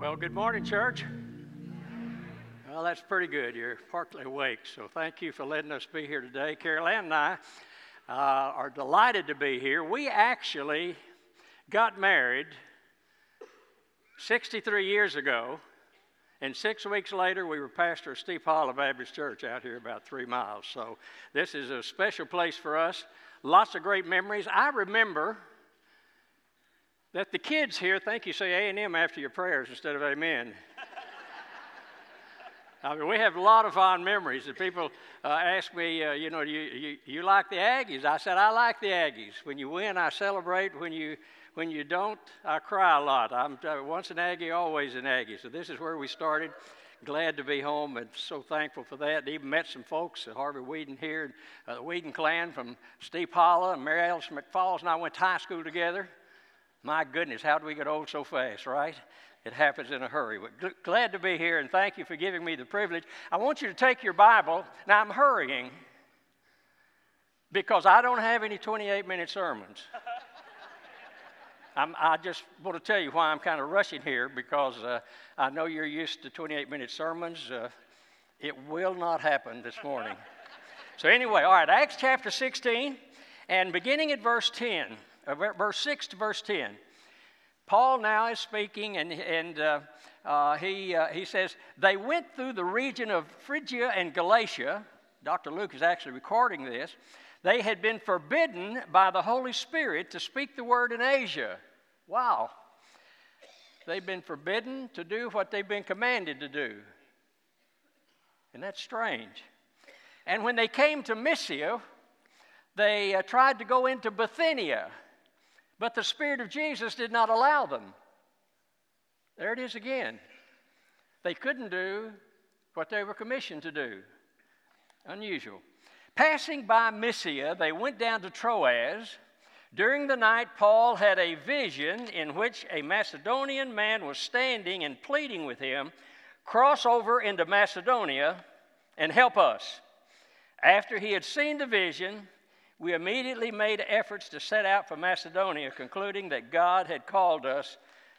Well, good morning, church. Well, that's pretty good. You're partly awake, so thank you for letting us be here today. Carol Ann and I uh, are delighted to be here. We actually got married 63 years ago, and six weeks later, we were pastor of Steep Hollow Baptist Church out here about three miles. So this is a special place for us. Lots of great memories. I remember that the kids here think you say A&M after your prayers instead of amen. I mean, we have a lot of fond memories. And people uh, ask me, uh, you know, you, you, you like the Aggies? I said, I like the Aggies. When you win, I celebrate. When you, when you don't, I cry a lot. I'm uh, once an Aggie, always an Aggie. So this is where we started. Glad to be home and so thankful for that. Even met some folks at Harvey Whedon here, uh, the Whedon clan from Steep Hollow and Mary Alice McFalls and I went to high school together. My goodness, how do we get old so fast, right? It happens in a hurry. But glad to be here and thank you for giving me the privilege. I want you to take your Bible. Now, I'm hurrying because I don't have any 28 minute sermons. I'm, i just want to tell you why I'm kind of rushing here because uh, I know you're used to 28 minute sermons. Uh, it will not happen this morning. so, anyway, all right, Acts chapter 16, and beginning at verse 10 uh, verse 6 to verse 10. Paul now is speaking, and, and uh, uh, he, uh, he says, They went through the region of Phrygia and Galatia. Dr. Luke is actually recording this. They had been forbidden by the Holy Spirit to speak the word in Asia. Wow. They've been forbidden to do what they've been commanded to do. And that's strange. And when they came to Mysia, they uh, tried to go into Bithynia. But the Spirit of Jesus did not allow them. There it is again. They couldn't do what they were commissioned to do. Unusual. Passing by Mysia, they went down to Troas. During the night, Paul had a vision in which a Macedonian man was standing and pleading with him cross over into Macedonia and help us. After he had seen the vision, we immediately made efforts to set out for Macedonia, concluding that God had called us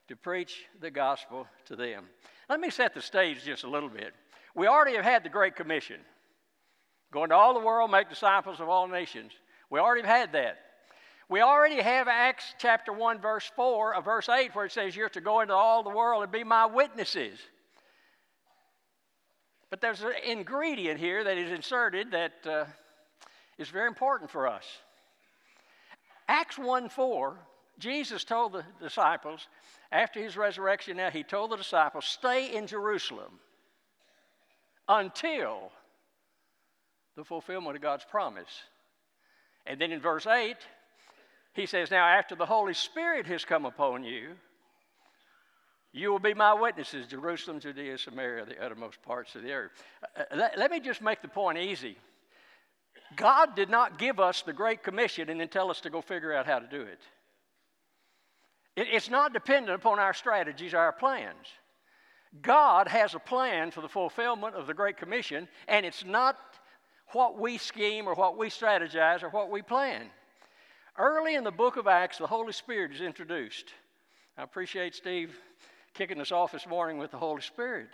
to preach the gospel to them. Let me set the stage just a little bit. We already have had the Great Commission go into all the world, make disciples of all nations. We already have had that. We already have Acts chapter 1, verse 4, or verse 8, where it says, You're to go into all the world and be my witnesses. But there's an ingredient here that is inserted that uh, is very important for us. Acts 1 4, Jesus told the disciples, after his resurrection, now he told the disciples, stay in Jerusalem until the fulfillment of God's promise. And then in verse 8, he says, Now after the Holy Spirit has come upon you, you will be my witnesses, Jerusalem, Judea, Samaria, the uttermost parts of the earth. Uh, let, let me just make the point easy. God did not give us the Great Commission and then tell us to go figure out how to do it. it it's not dependent upon our strategies, our plans. God has a plan for the fulfillment of the Great Commission, and it's not what we scheme or what we strategize or what we plan. Early in the book of Acts, the Holy Spirit is introduced. I appreciate Steve kicking us off this morning with the Holy Spirit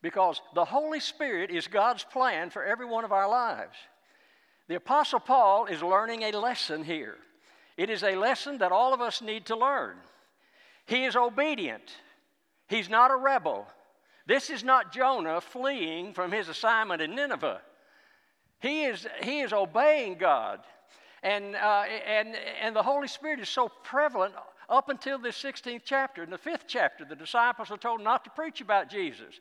because the Holy Spirit is God's plan for every one of our lives. The Apostle Paul is learning a lesson here. It is a lesson that all of us need to learn. He is obedient, he's not a rebel. This is not Jonah fleeing from his assignment in Nineveh. He is, he is obeying God. And, uh, and, and the Holy Spirit is so prevalent up until this 16th chapter. In the fifth chapter, the disciples are told not to preach about Jesus.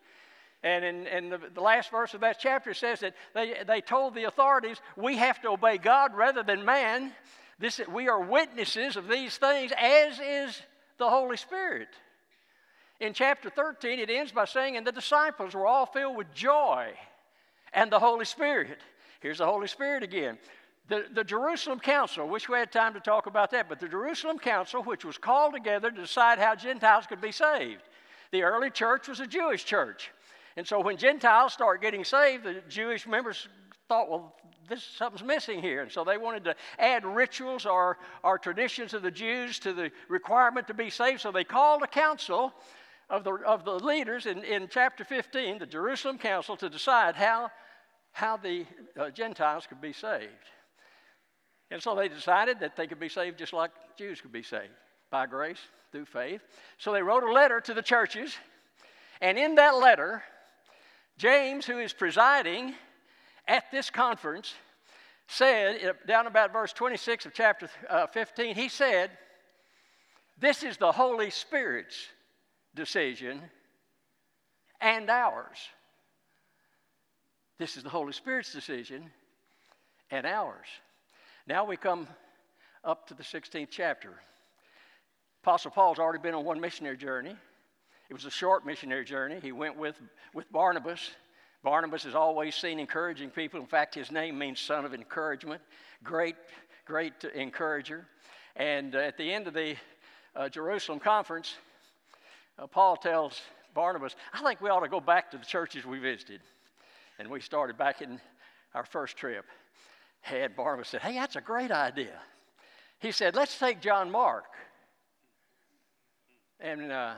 And in, in the, the, last verse of that chapter says that they, they told the authorities, we have to obey God rather than man. This, we are witnesses of these things, as is the Holy Spirit. In chapter 13, it ends by saying, And the disciples were all filled with joy and the Holy Spirit. Here's the Holy Spirit again. The, the Jerusalem Council, wish we had time to talk about that, but the Jerusalem Council, which was called together to decide how Gentiles could be saved. The early church was a Jewish church. And so when Gentiles start getting saved, the Jewish members thought, well, this something's missing here. And so they wanted to add rituals or, or traditions of the Jews to the requirement to be saved. So they called a council of the, of the leaders in, in chapter 15, the Jerusalem Council, to decide how, how the uh, Gentiles could be saved. And so they decided that they could be saved just like Jews could be saved by grace through faith. So they wrote a letter to the churches, and in that letter, James, who is presiding at this conference, said, down about verse 26 of chapter uh, 15, he said, This is the Holy Spirit's decision and ours. This is the Holy Spirit's decision and ours. Now we come up to the 16th chapter. Apostle Paul's already been on one missionary journey. It was a short missionary journey. He went with, with Barnabas. Barnabas is always seen encouraging people. In fact, his name means son of encouragement. Great, great encourager. And uh, at the end of the uh, Jerusalem conference, uh, Paul tells Barnabas, I think we ought to go back to the churches we visited. And we started back in our first trip. And Barnabas said, Hey, that's a great idea. He said, Let's take John Mark. And uh,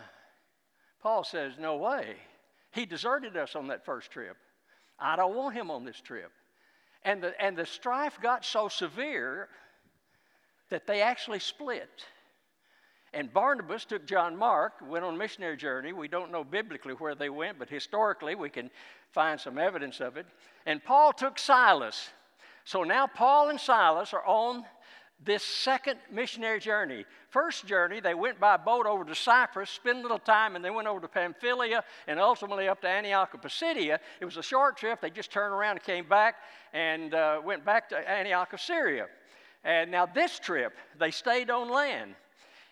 Paul says, No way. He deserted us on that first trip. I don't want him on this trip. And the, and the strife got so severe that they actually split. And Barnabas took John Mark, went on a missionary journey. We don't know biblically where they went, but historically we can find some evidence of it. And Paul took Silas. So now Paul and Silas are on this second missionary journey. First journey, they went by boat over to Cyprus, spent a little time, and they went over to Pamphylia and ultimately up to Antioch of Pisidia. It was a short trip. They just turned around and came back and uh, went back to Antioch of Syria. And now this trip, they stayed on land.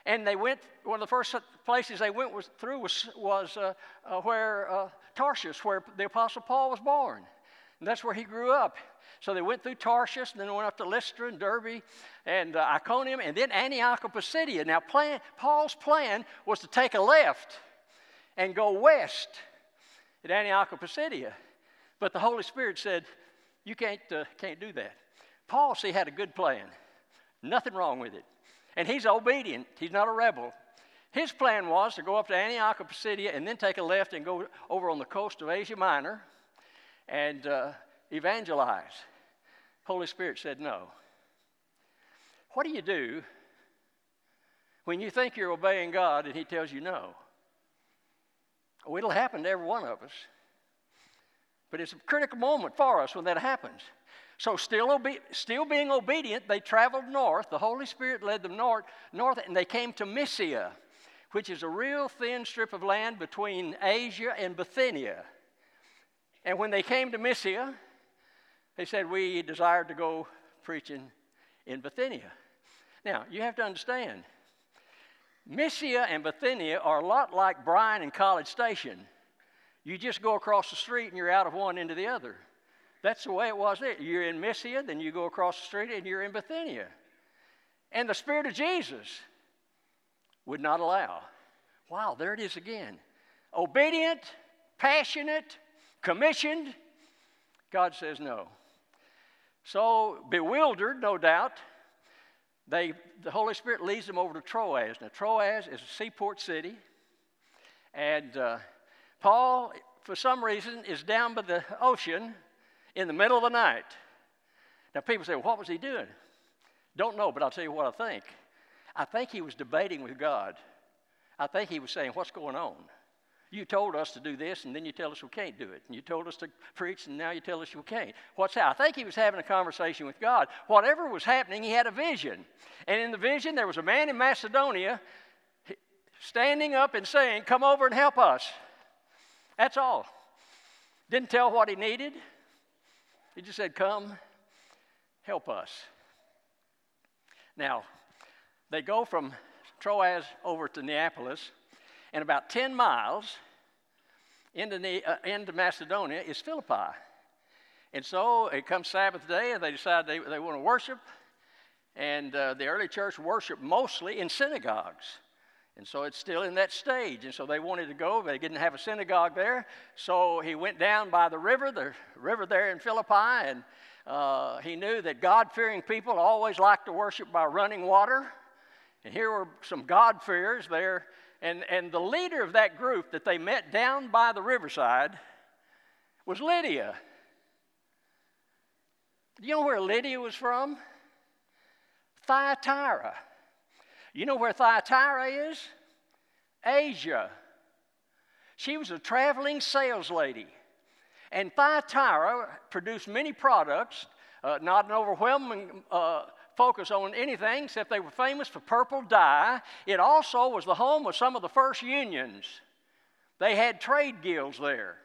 And they went, one of the first places they went was, through was, was uh, uh, where uh, Tarshish, where the Apostle Paul was born. And that's where he grew up. So they went through Tarshish, and then went up to Lystra and Derbe and uh, Iconium, and then Antioch of Pisidia. Now, plan, Paul's plan was to take a left and go west at Antioch of Pisidia. But the Holy Spirit said, You can't, uh, can't do that. Paul, see, had a good plan. Nothing wrong with it. And he's obedient, he's not a rebel. His plan was to go up to Antioch of Pisidia and then take a left and go over on the coast of Asia Minor and uh, evangelize. Holy Spirit said no. What do you do when you think you're obeying God and He tells you no? Well, it'll happen to every one of us. But it's a critical moment for us when that happens. So, still, obe- still being obedient, they traveled north. The Holy Spirit led them north, north, and they came to Mysia, which is a real thin strip of land between Asia and Bithynia. And when they came to Mysia, they said, We desired to go preaching in Bithynia. Now, you have to understand, Mysia and Bithynia are a lot like Bryan and College Station. You just go across the street and you're out of one into the other. That's the way it was there. You're in Mysia, then you go across the street and you're in Bithynia. And the Spirit of Jesus would not allow. Wow, there it is again. Obedient, passionate, commissioned. God says no. So, bewildered, no doubt, they, the Holy Spirit leads them over to Troas. Now, Troas is a seaport city. And uh, Paul, for some reason, is down by the ocean in the middle of the night. Now, people say, well, What was he doing? Don't know, but I'll tell you what I think. I think he was debating with God. I think he was saying, What's going on? You told us to do this, and then you tell us we can't do it. And you told us to preach, and now you tell us we can't. What's that? I think he was having a conversation with God. Whatever was happening, he had a vision. And in the vision, there was a man in Macedonia standing up and saying, Come over and help us. That's all. Didn't tell what he needed, he just said, Come, help us. Now, they go from Troas over to Neapolis, and about 10 miles into, uh, into Macedonia is Philippi. And so it comes Sabbath day, and they decide they, they want to worship. And uh, the early church worshiped mostly in synagogues. And so it's still in that stage. And so they wanted to go. But they didn't have a synagogue there. So he went down by the river, the river there in Philippi, and uh, he knew that God fearing people always like to worship by running water. And here were some God-fearers there, And, and the leader of that group that they met down by the riverside was Lydia. You know where Lydia was from? Thyatira. You know where Thyatira is? Asia. She was a traveling sales lady. And Thyatira produced many products, uh, not an overwhelming uh, focus on anything except they were famous for purple dye. It also was the home of some of the first unions. They had trade guilds there.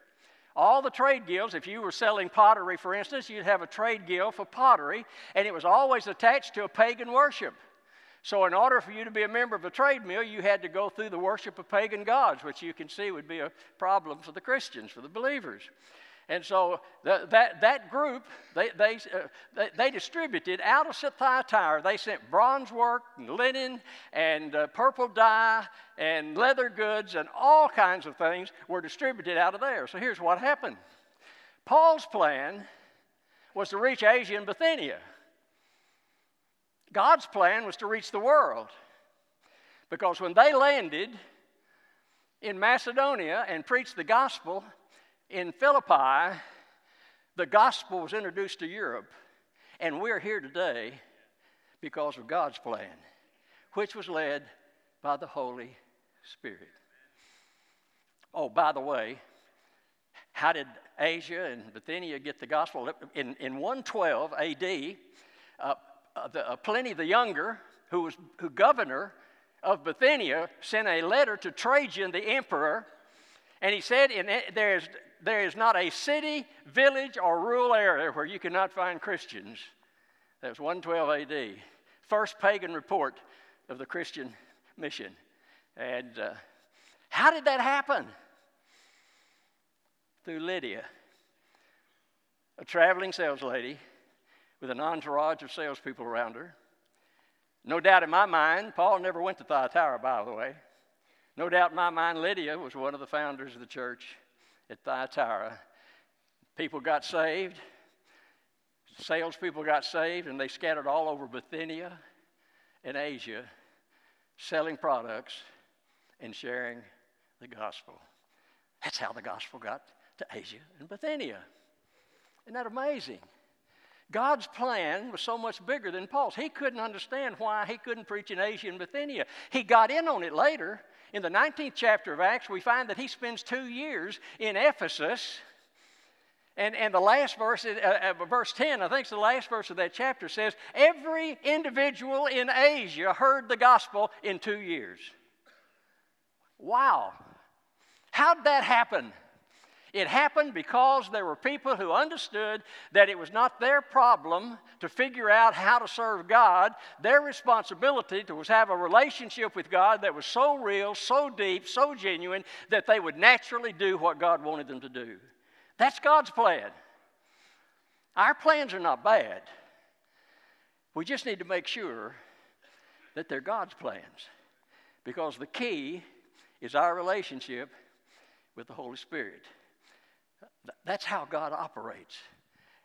All the trade guilds, if you were selling pottery, for instance, you'd have a trade guild for pottery, and it was always attached to a pagan worship. So, in order for you to be a member of a trade mill, you had to go through the worship of pagan gods, which you can see would be a problem for the Christians, for the believers. And so the, that, that group, they, they, uh, they, they, distributed out of Thyatira, they sent bronze work and linen and uh, purple dye and leather goods and all kinds of things were distributed out of there. So here's what happened Paul's plan was to reach Asia and Bithynia. God's plan was to reach the world. Because when they landed in Macedonia and preached the gospel in Philippi, the gospel was introduced to Europe. And we're here today because of God's plan, which was led by the Holy Spirit. Oh, by the way, how did Asia and Bithynia get the gospel? In, in 112 AD, uh, uh, the, uh, Pliny the Younger, who was who governor of Bithynia, sent a letter to Trajan, the emperor, and he said, in, there, is, there is not a city, village, or rural area where you cannot find Christians. That was 112 AD. First pagan report of the Christian mission. And uh, how did that happen? Through Lydia, a traveling sales lady with an entourage of salespeople around her. No doubt in my mind, Paul never went to Thyatira, by the way. No doubt in my mind, Lydia was one of the founders of the church at Thyatira. People got saved, salespeople got saved, and they scattered all over Bithynia and Asia, selling products and sharing the gospel. That's how the gospel got to Asia and Bithynia. Isn't that amazing? God's plan was so much bigger than Paul's. He couldn't understand why he couldn't preach in Asia and Bithynia. He got in on it later. In the 19th chapter of Acts, we find that he spends two years in Ephesus. And, and the last verse, uh, uh, verse 10, I think it's the last verse of that chapter, says, Every individual in Asia heard the gospel in two years. Wow. How'd that happen? It happened because there were people who understood that it was not their problem to figure out how to serve God. Their responsibility was have a relationship with God that was so real, so deep, so genuine that they would naturally do what God wanted them to do. That's God's plan. Our plans are not bad. We just need to make sure that they're God's plans because the key is our relationship with the Holy Spirit. That's how God operates.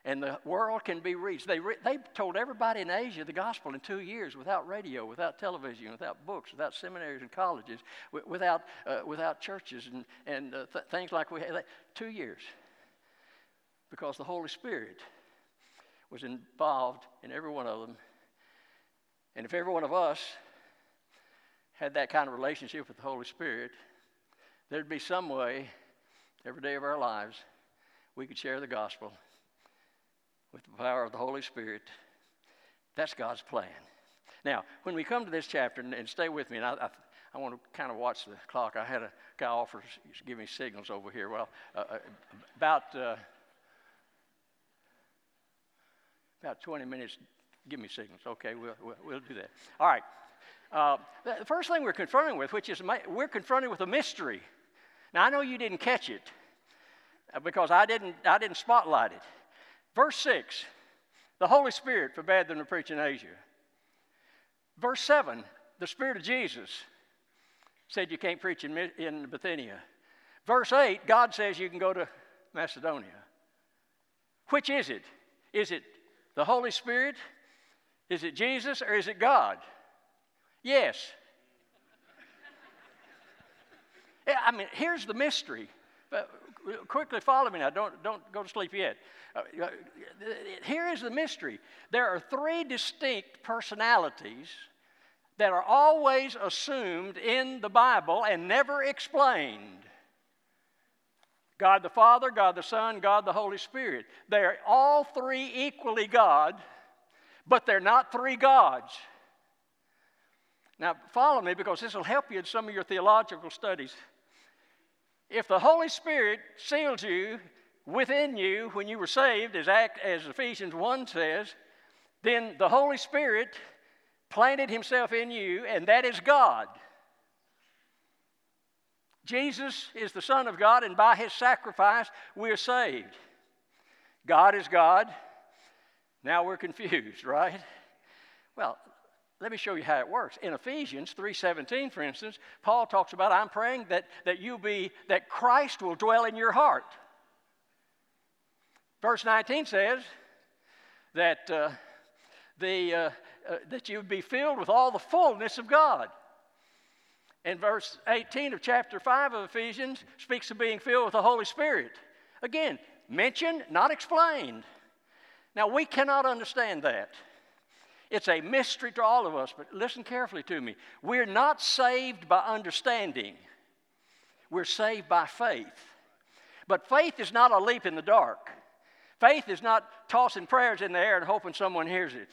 And the world can be reached. They, re- they told everybody in Asia the gospel in two years without radio, without television, without books, without seminaries and colleges, w- without, uh, without churches and, and uh, th- things like we had. Two years. Because the Holy Spirit was involved in every one of them. And if every one of us had that kind of relationship with the Holy Spirit, there'd be some way every day of our lives we could share the gospel with the power of the Holy Spirit. That's God's plan. Now, when we come to this chapter, and, and stay with me, and I, I, I, want to kind of watch the clock. I had a guy offer to give me signals over here. Well, uh, uh about uh, about 20 minutes, give me signals. Okay, we'll, we'll, we'll do that. All right. Uh, the first thing we're confronting with, which is we're confronted with a mystery. Now, I know you didn't catch it, uh, because I didn't, I didn't spotlight it. Verse 6 the Holy Spirit forbade them to preach in Asia. Verse 7 the Spirit of Jesus said you can't preach in, in Bithynia. Verse 8 God says you can go to Macedonia. Which is it? Is it the Holy Spirit? Is it Jesus or is it God? Yes. I mean, here's the mystery. But quickly follow me now. Don't, don't go to sleep yet. Uh, uh, here is the mystery. There are three distinct personalities that are always assumed in the Bible and never explained. God the Father, God the Son, God the Holy Spirit. They are all three equally God, but they're not three gods. Now, follow me because this will help you in some of your theological studies. If the Holy Spirit sealed you within you when you were saved, as, Act, as Ephesians 1 says, then the Holy Spirit planted himself in you, and that is God. Jesus is the Son of God, and by his sacrifice, we are saved. God is God. Now we're confused, right? Well, let me show you how it works. In Ephesians 3:17, for instance, Paul talks about, I'm praying that, that you be, that Christ will dwell in your heart. Verse 19 says that, uh, the, uh, uh, that you would be filled with all the fullness of God. And verse 18 of chapter 5 of Ephesians speaks of being filled with the Holy Spirit. Again, mentioned, not explained. Now, we cannot understand that. It's a mystery to all of us, but listen carefully to me. We're not saved by understanding, we're saved by faith. But faith is not a leap in the dark. Faith is not tossing prayers in the air and hoping someone hears it.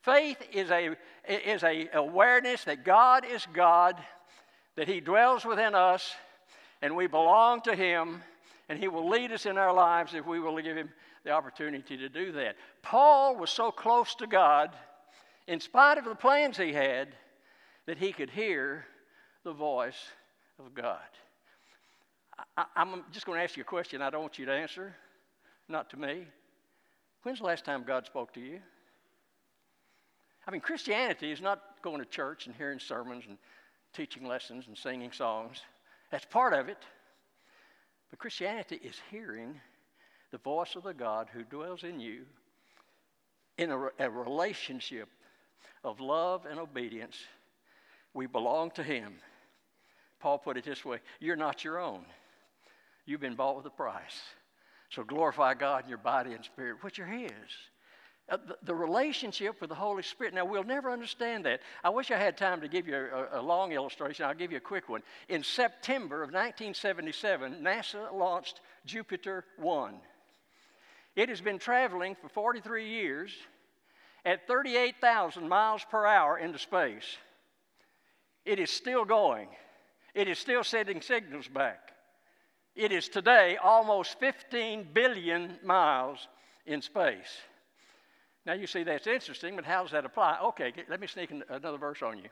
Faith is a, is a awareness that God is God, that He dwells within us, and we belong to Him, and He will lead us in our lives if we will give Him the opportunity to do that. Paul was so close to God in spite of the plans he had, that he could hear the voice of God. I, am just going to ask you a question I don't want you to answer, not to me. When's the last time God spoke to you? I mean, Christianity is not going to church and hearing sermons and teaching lessons and singing songs. That's part of it. But Christianity is hearing the voice of the God who dwells in you in a, a relationship of love and obedience, we belong to Him. Paul put it this way You're not your own, you've been bought with a price. So glorify God in your body and spirit, which are His. Uh, the, the, relationship with the Holy Spirit. Now, we'll never understand that. I wish I had time to give you a, a, long illustration. I'll give you a quick one. In September of 1977, NASA launched Jupiter 1. It has been traveling for 43 years at 38,000 miles per hour into space. It is still going, it is still sending signals back. It is today almost 15 billion miles in space. Now you see that's interesting, but how does that apply? Okay, let me sneak another verse on you.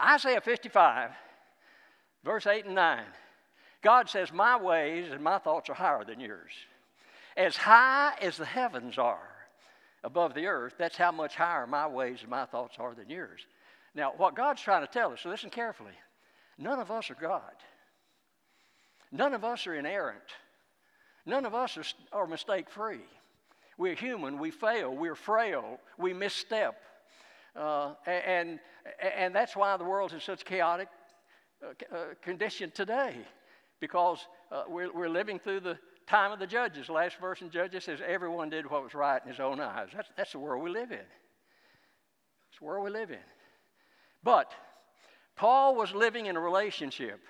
Isaiah 55, verse 8 and 9. God says, My ways and my thoughts are higher than yours. As high as the heavens are above the earth, that's how much higher my ways and my thoughts are than yours. Now, what God's trying to tell us, so listen carefully none of us are God. None of us are inerrant. None of us are, are mistake free. We're human, we fail, we're frail, we misstep. Uh, and, and that's why the world's in such chaotic uh, condition today, because uh, we're, we're living through the time of the judges. Last verse in Judges says, Everyone did what was right in his own eyes. That's, that's the world we live in. It's the world we live in. But Paul was living in a relationship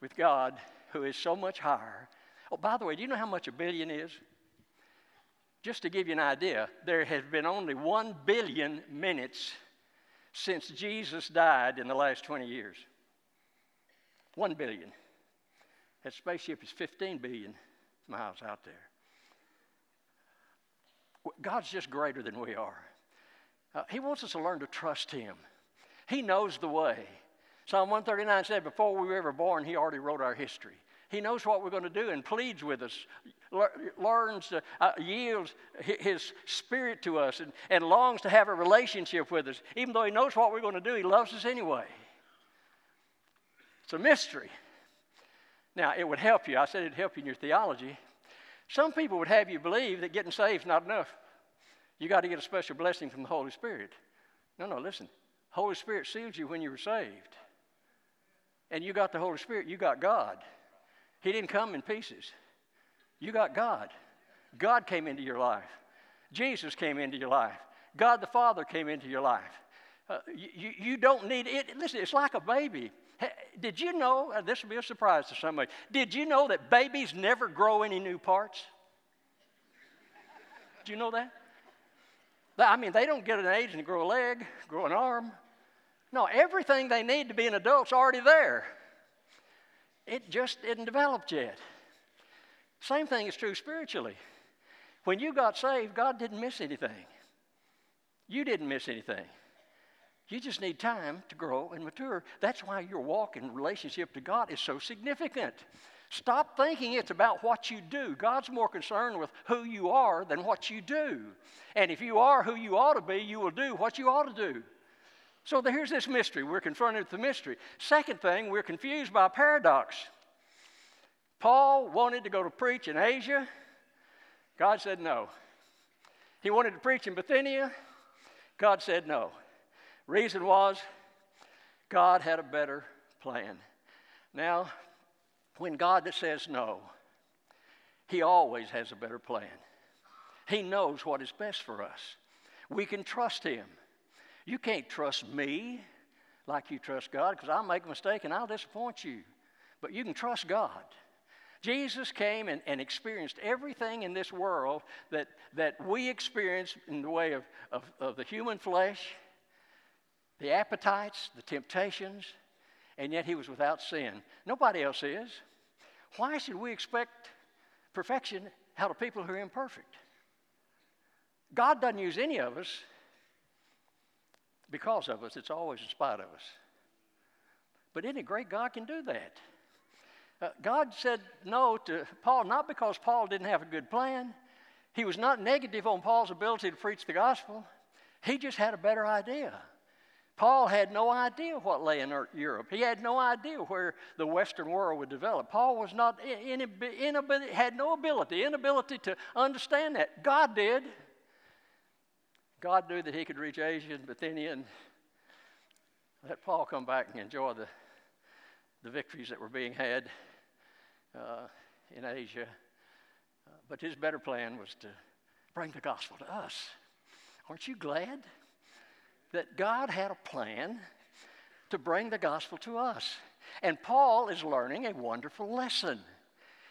with God who is so much higher. Oh, by the way, do you know how much a billion is? Just to give you an idea, there has been only one billion minutes since Jesus died in the last 20 years. One billion. That spaceship is 15 billion miles out there. God's just greater than we are. Uh, he wants us to learn to trust Him. He knows the way. Psalm 139 said, Before we were ever born, He already wrote our history. He knows what we're going to do and pleads with us, learns to, uh, yields His Spirit to us, and, and longs to have a relationship with us. Even though He knows what we're going to do, He loves us anyway. It's a mystery. Now, it would help you. I said it'd help you in your theology. Some people would have you believe that getting saved is not enough. You got to get a special blessing from the Holy Spirit. No, no, listen. Holy Spirit seals you when you were saved. and you got the Holy Spirit, you got God. He didn't come in pieces. You got God. God came into your life. Jesus came into your life. God the Father came into your life. Uh, you, you don't need it. Listen, it's like a baby. Did you know, uh, this will be a surprise to somebody, did you know that babies never grow any new parts? Do you know that? I mean, they don't get an age and grow a leg, grow an arm. No, everything they need to be an adult's already there. It just isn't developed yet. Same thing is true spiritually. When you got saved, God didn't miss anything. You didn't miss anything. You just need time to grow and mature. That's why your walk in relationship to God is so significant. Stop thinking it's about what you do. God's more concerned with who you are than what you do. And if you are who you ought to be, you will do what you ought to do. So here's this mystery. We're confronted with the mystery. Second thing, we're confused by paradox. Paul wanted to go to preach in Asia. God said no. He wanted to preach in Bithynia. God said no. Reason was God had a better plan. Now, when God says no, He always has a better plan. He knows what is best for us. We can trust Him. You can't trust me like you trust God because I'll make a mistake and I'll disappoint you. But you can trust God. Jesus came and, and experienced everything in this world that, that we experience in the way of, of, of the human flesh, the appetites, the temptations, and yet he was without sin. Nobody else is. Why should we expect perfection out of people who are imperfect? God doesn't use any of us because of us, it's always in spite of us. But isn't it great God can do that? Uh, God said no to Paul not because Paul didn't have a good plan. He was not negative on Paul's ability to preach the gospel. He just had a better idea. Paul had no idea what lay in Europe. He had no idea where the Western world would develop. Paul was not in, in, in, had no ability, inability to understand that. God did. God knew that he could reach Asia and Bithynia and let Paul come back and enjoy the, the victories that were being had uh, in Asia. Uh, but his better plan was to bring the gospel to us. Aren't you glad that God had a plan to bring the gospel to us? And Paul is learning a wonderful lesson.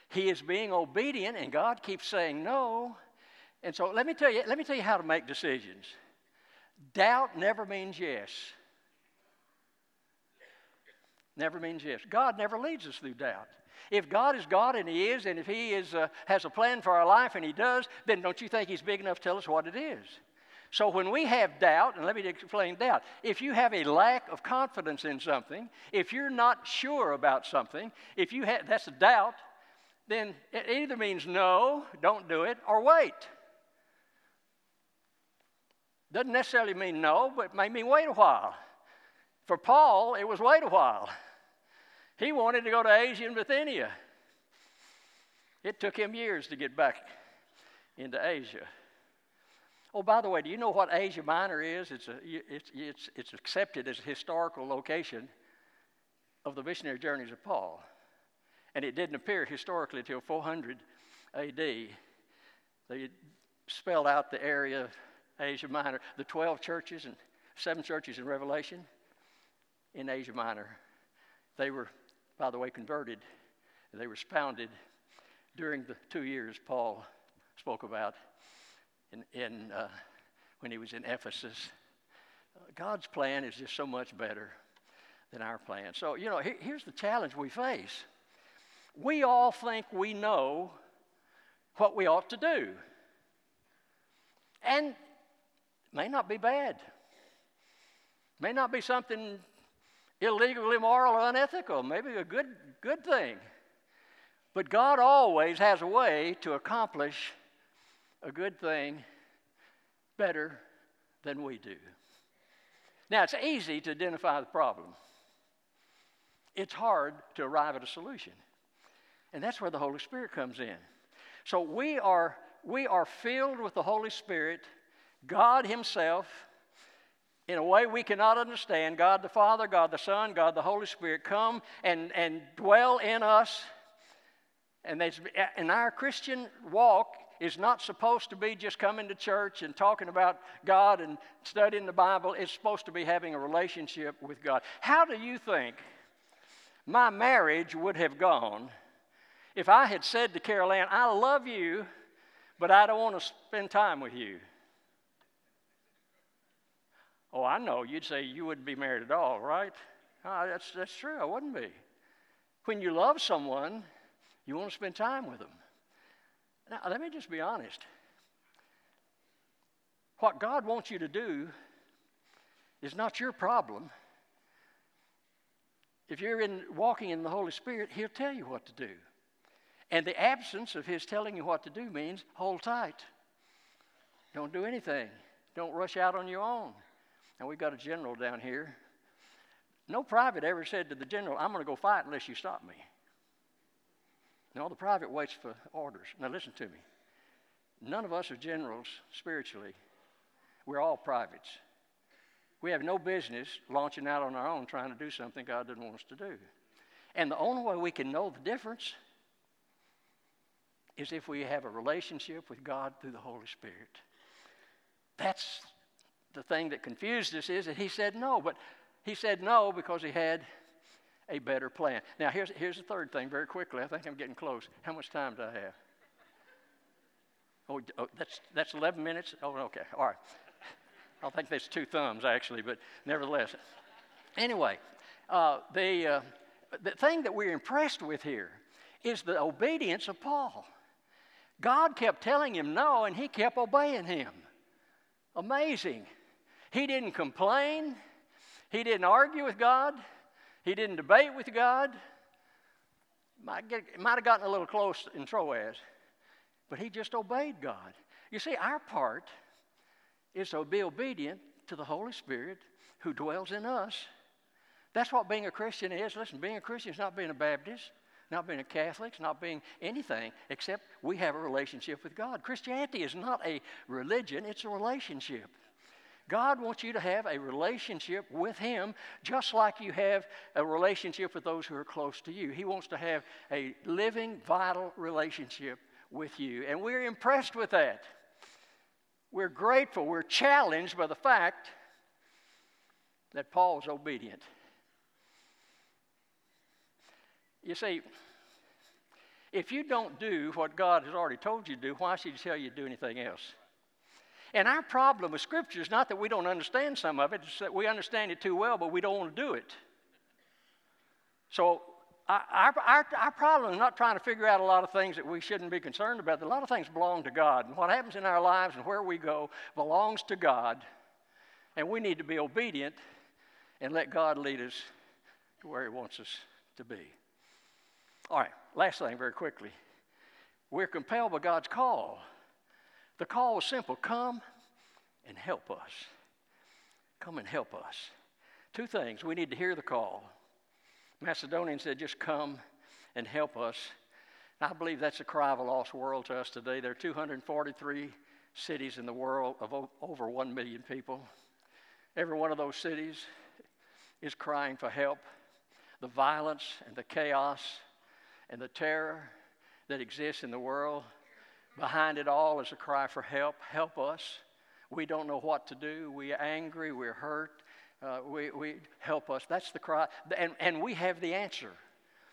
He is being obedient, and God keeps saying no. And so let me tell you, let me tell you how to make decisions. Doubt never means yes. Never means yes. God never leads us through doubt. If God is God, and He is, and if He is, uh, has a plan for our life, and He does, then don't you think He's big enough to tell us what it is? So when we have doubt, and let me explain doubt, if you have a lack of confidence in something, if you're not sure about something, if you have, that's a doubt, then it either means no, don't do it, or wait. Doesn't necessarily mean no, but it may mean wait a while. For Paul, it was wait a while. He wanted to go to Asia and Bithynia. It took him years to get back into Asia. Oh, by the way, do you know what Asia Minor is? It's, a, it's, it's, it's accepted as a historical location of the missionary journeys of Paul. And it didn't appear historically until 400 AD. They spelled out the area of Asia Minor, the 12 churches and seven churches in Revelation in Asia Minor. They were by the way, converted. They were founded during the two years Paul spoke about in, in uh, when he was in Ephesus. God's plan is just so much better than our plan. So, you know, here's the challenge we face. We all think we know what we ought to do. And may not be bad. May not be something illegal, immoral, or unethical, maybe a good, good thing. But God always has a way to accomplish a good thing better than we do. Now, it's easy to identify the problem, it's hard to arrive at a solution. And that's where the Holy Spirit comes in. So we are, we are filled with the Holy Spirit, God Himself in a way we cannot understand, God the Father, God the Son, God the Holy Spirit come and, and dwell in us. And, and our Christian walk is not supposed to be just coming to church and talking about God and studying the Bible. It's supposed to be having a relationship with God. How do you think my marriage would have gone if I had said to Carol Ann, I love you, but I don't want to spend time with you? Oh, I know. You'd say you wouldn't be married at all, right? Oh, that's, that's true. I wouldn't be. When you love someone, you want to spend time with them. Now, let me just be honest. What God wants you to do is not your problem. If you're in, walking in the Holy Spirit, He'll tell you what to do. And the absence of His telling you what to do means hold tight. Don't do anything. Don't rush out on your own. And we've got a general down here. No private ever said to the general, I'm going to go fight unless you stop me. No, the private waits for orders. Now, listen to me. None of us are generals spiritually, we're all privates. We have no business launching out on our own trying to do something God didn't want us to do. And the only way we can know the difference is if we have a relationship with God through the Holy Spirit. That's the thing that confused us is that he said no, but he said no because he had a better plan. Now, here's, here's the third thing very quickly. I think I'm getting close. How much time do I have? Oh, oh that's, that's 11 minutes? Oh, okay. All right. I think that's two thumbs, actually, but nevertheless. Anyway, uh, the, uh, the thing that we're impressed with here is the obedience of Paul. God kept telling him no, and he kept obeying him. Amazing. He didn't complain, he didn't argue with God, he didn't debate with God. Might, get, might have gotten a little close in Troas, but he just obeyed God. You see, our part is to be obedient to the Holy Spirit who dwells in us. That's what being a Christian is. Listen, being a Christian is not being a Baptist, not being a Catholic, not being anything except we have a relationship with God. Christianity is not a religion, it's a relationship. God wants you to have a relationship with Him just like you have a relationship with those who are close to you. He wants to have a living, vital relationship with you. And we're impressed with that. We're grateful. We're challenged by the fact that Paul was obedient. You see, if you don't do what God has already told you to do, why should He tell you to do anything else? And our problem with Scripture is not that we don't understand some of it, it's that we understand it too well, but we don't want to do it. So, our, our, our problem is not trying to figure out a lot of things that we shouldn't be concerned about. A lot of things belong to God. And what happens in our lives and where we go belongs to God. And we need to be obedient and let God lead us to where He wants us to be. All right, last thing, very quickly. We're compelled by God's call the call was simple come and help us. Come and help us. Two things. We need to hear the call. Macedonians said, just come and help us. And I believe that's a cry of a lost world to us today. There are 243 cities in the world of over 1 million people. Every one of those cities is crying for help. The violence and the chaos and the terror that exists in the world Behind it all is a cry for help. Help us. We don't know what to do. We're angry. We're hurt. Uh, we, we help us. That's the cry. And, and we have the answer.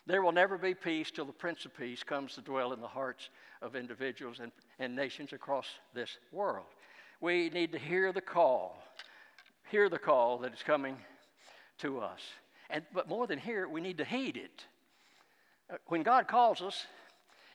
There will never be peace till the Prince of Peace comes to dwell in the hearts of individuals and, and nations across this world. We need to hear the call, hear the call that is coming to us. And, but more than hear we need to heed it. Uh, when God calls us,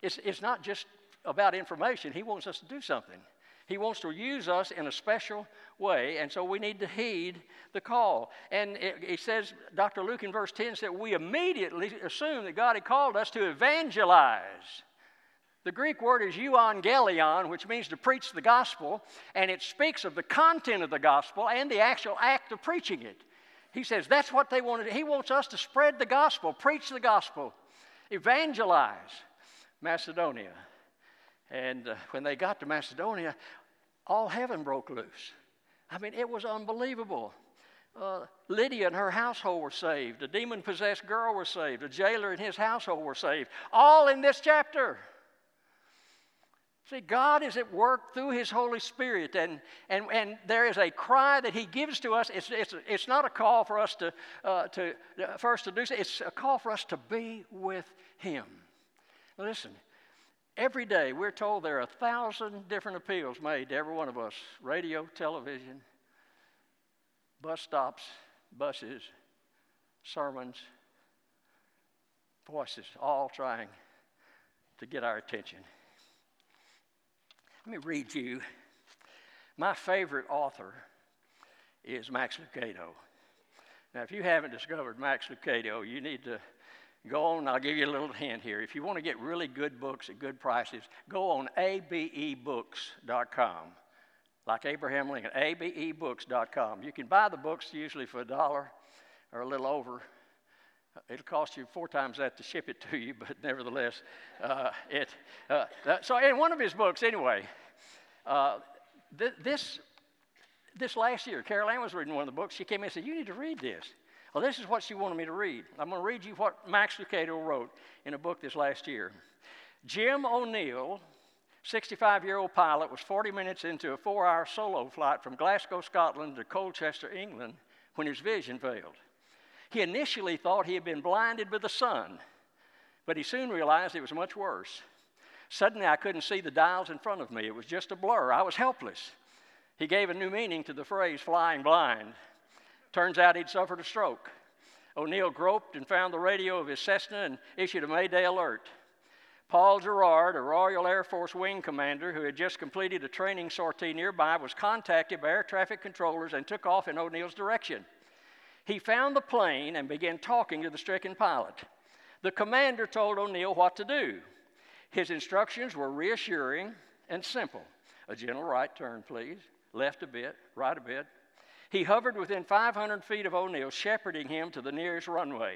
it's, it's not just about information. He wants us to do something. He wants to use us in a special way, and so we need to heed the call. And it, says, Dr. Luke in verse 10 said, We immediately assume that God had called us to evangelize. The Greek word is euangelion, which means to preach the gospel, and it speaks of the content of the gospel and the actual act of preaching it. He says that's what they wanted. He wants us to spread the gospel, preach the gospel, evangelize Macedonia. And uh, when they got to Macedonia, all heaven broke loose. I mean, it was unbelievable. uh, Lydia and her household were saved. A demon possessed girl was saved. A jailer and his household were saved. All in this chapter. See, God is at work through His Holy Spirit, and, and, and there is a cry that He gives to us. It's, it's, it's not a call for us to, uh, to uh, first to do so, it's a call for us to be with Him. Listen, every day we're told there are a thousand different appeals made to every one of us radio, television, bus stops, buses, sermons, voices, all trying to get our attention. Let me read you. My favorite author is Max Lucado. Now, if you haven't discovered Max Lucado, you need to go on. I'll give you a little hint here. If you want to get really good books at good prices, go on abebooks.com. Like Abraham Lincoln, abebooks.com. You can buy the books usually for a dollar or a little over. It'll cost you four times that to ship it to you, but nevertheless, uh, it. Uh, so, in one of his books, anyway, uh, th- this this last year, Carol Ann was reading one of the books. She came in and said, "You need to read this." Well, this is what she wanted me to read. I'm going to read you what Max Lucado wrote in a book this last year. Jim O'Neill, 65 year old pilot, was 40 minutes into a four hour solo flight from Glasgow, Scotland to Colchester, England, when his vision failed. He initially thought he had been blinded by the sun, but he soon realized it was much worse. Suddenly, I couldn't see the dials in front of me. It was just a blur. I was helpless. He gave a new meaning to the phrase flying blind. Turns out he'd suffered a stroke. O'Neill groped and found the radio of his Cessna and issued a Mayday alert. Paul Gerard, a Royal Air Force wing commander who had just completed a training sortie nearby, was contacted by air traffic controllers and took off in O'Neill's direction. He found the plane and began talking to the stricken pilot. The commander told O'Neill what to do. His instructions were reassuring and simple. A gentle right turn, please. Left a bit, right a bit. He hovered within 500 feet of O'Neill, shepherding him to the nearest runway.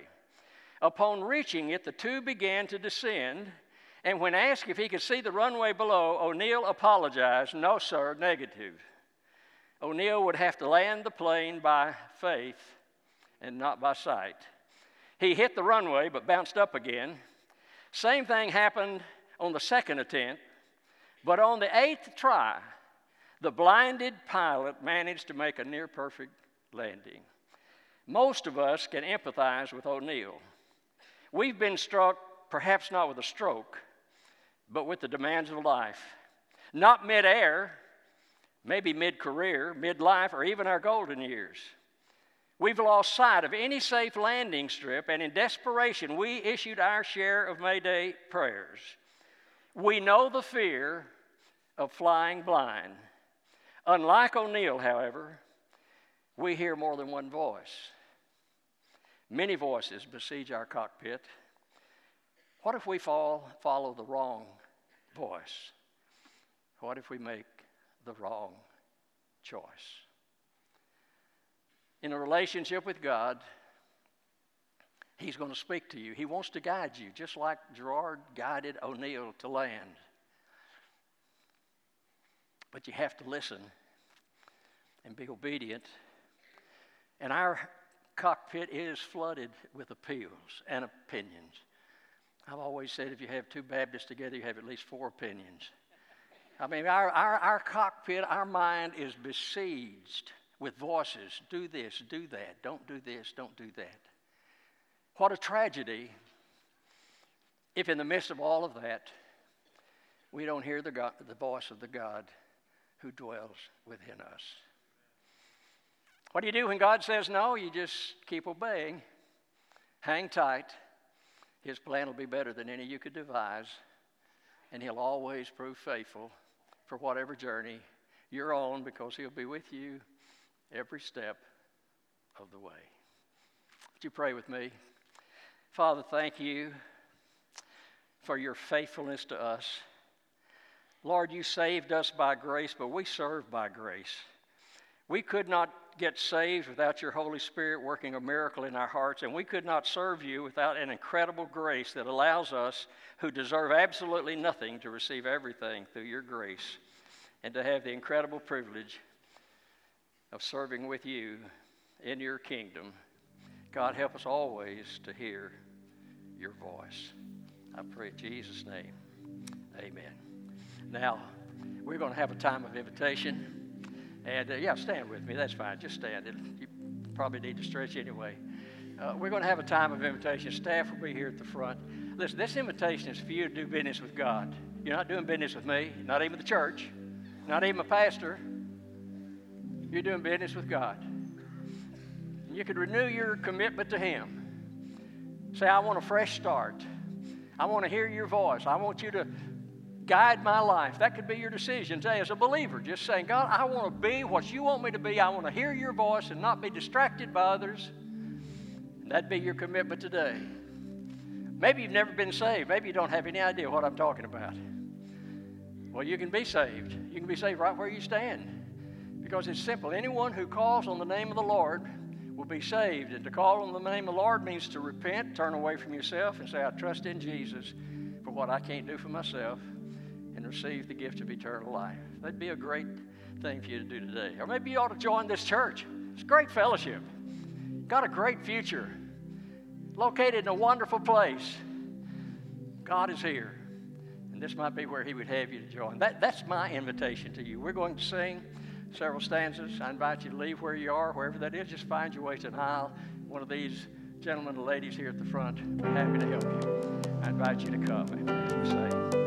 Upon reaching it, the two began to descend, and when asked if he could see the runway below, O'Neill apologized. No, sir, negative. O'Neill would have to land the plane by faith and not by sight. He hit the runway but bounced up again. Same thing happened on the second attempt, but on the eighth try, the blinded pilot managed to make a near perfect landing. Most of us can empathize with O'Neill. We've been struck, perhaps not with a stroke, but with the demands of life. Not midair, maybe mid career, mid life, or even our golden years. We've lost sight of any safe landing strip, and in desperation, we issued our share of Mayday prayers. We know the fear of flying blind. Unlike O'Neill, however, we hear more than one voice. Many voices besiege our cockpit. What if we fall, follow the wrong voice? What if we make the wrong choice? in a relationship with God, He's going to speak to you. He wants to guide you, just like Gerard guided O'Neill to land. But you have to listen and be obedient. And our cockpit is flooded with appeals and opinions. I've always said if you have two Baptists together, you have at least four opinions. I mean, our, our, our cockpit, our mind is besieged with voices do this, do that, don't do this, don't do that. What a tragedy if, in the midst of all of that, we don't hear the, God, the voice of the God who dwells within us. What do you do when God says no? You just keep obeying, hang tight. His plan will be better than any you could devise, and He'll always prove faithful for whatever journey you're on because He'll be with you every step of the way. Would you pray with me? Father, thank you for your faithfulness to us. Lord, you saved us by grace, but we serve by grace. We could not get saved without your Holy Spirit working a miracle in our hearts, and we could not serve you without an incredible grace that allows us, who deserve absolutely nothing, to receive everything through your grace and to have the incredible privilege of serving with you in your kingdom. God, help us always to hear your voice. I pray in Jesus' name. Amen. Now, we're going to have a time of invitation. And uh, yeah, stand with me. That's fine. Just stand. you probably need to stretch anyway. Uh, we're going to have a time of invitation. Staff will be here at the front. Listen, this invitation is for you to do business with God. You're not doing business with me, not even the church, not even a pastor. You're doing business with God. And you could renew your commitment to Him. Say, I want a fresh start. I want to hear your voice. I want you to guide my life. That could be your decision today as a believer. Just saying, God, I want to be what you want me to be. I want to hear your voice and not be distracted by others. And that'd be your commitment today. Maybe you've never been saved. Maybe you don't have any idea what I'm talking about. Well, you can be saved. You can be saved right where you stand. Because it's simple. Anyone who calls on the name of the Lord will be saved. And to call on the name of the Lord means to repent, turn away from yourself, and say, I trust in Jesus for what I can't do for myself and receive the gift of eternal life. That'd be a great thing for you to do today. Or maybe you ought to join this church. It's great fellowship. Got a great future. Located in a wonderful place. God is here. And this might be where He would have you to join. That, that's my invitation to you. We're going to sing several stanzas. I invite you to leave where you are, wherever that is. Just find your way to an aisle. One of these gentlemen and ladies here at the front happy to help you. I invite you to come and say.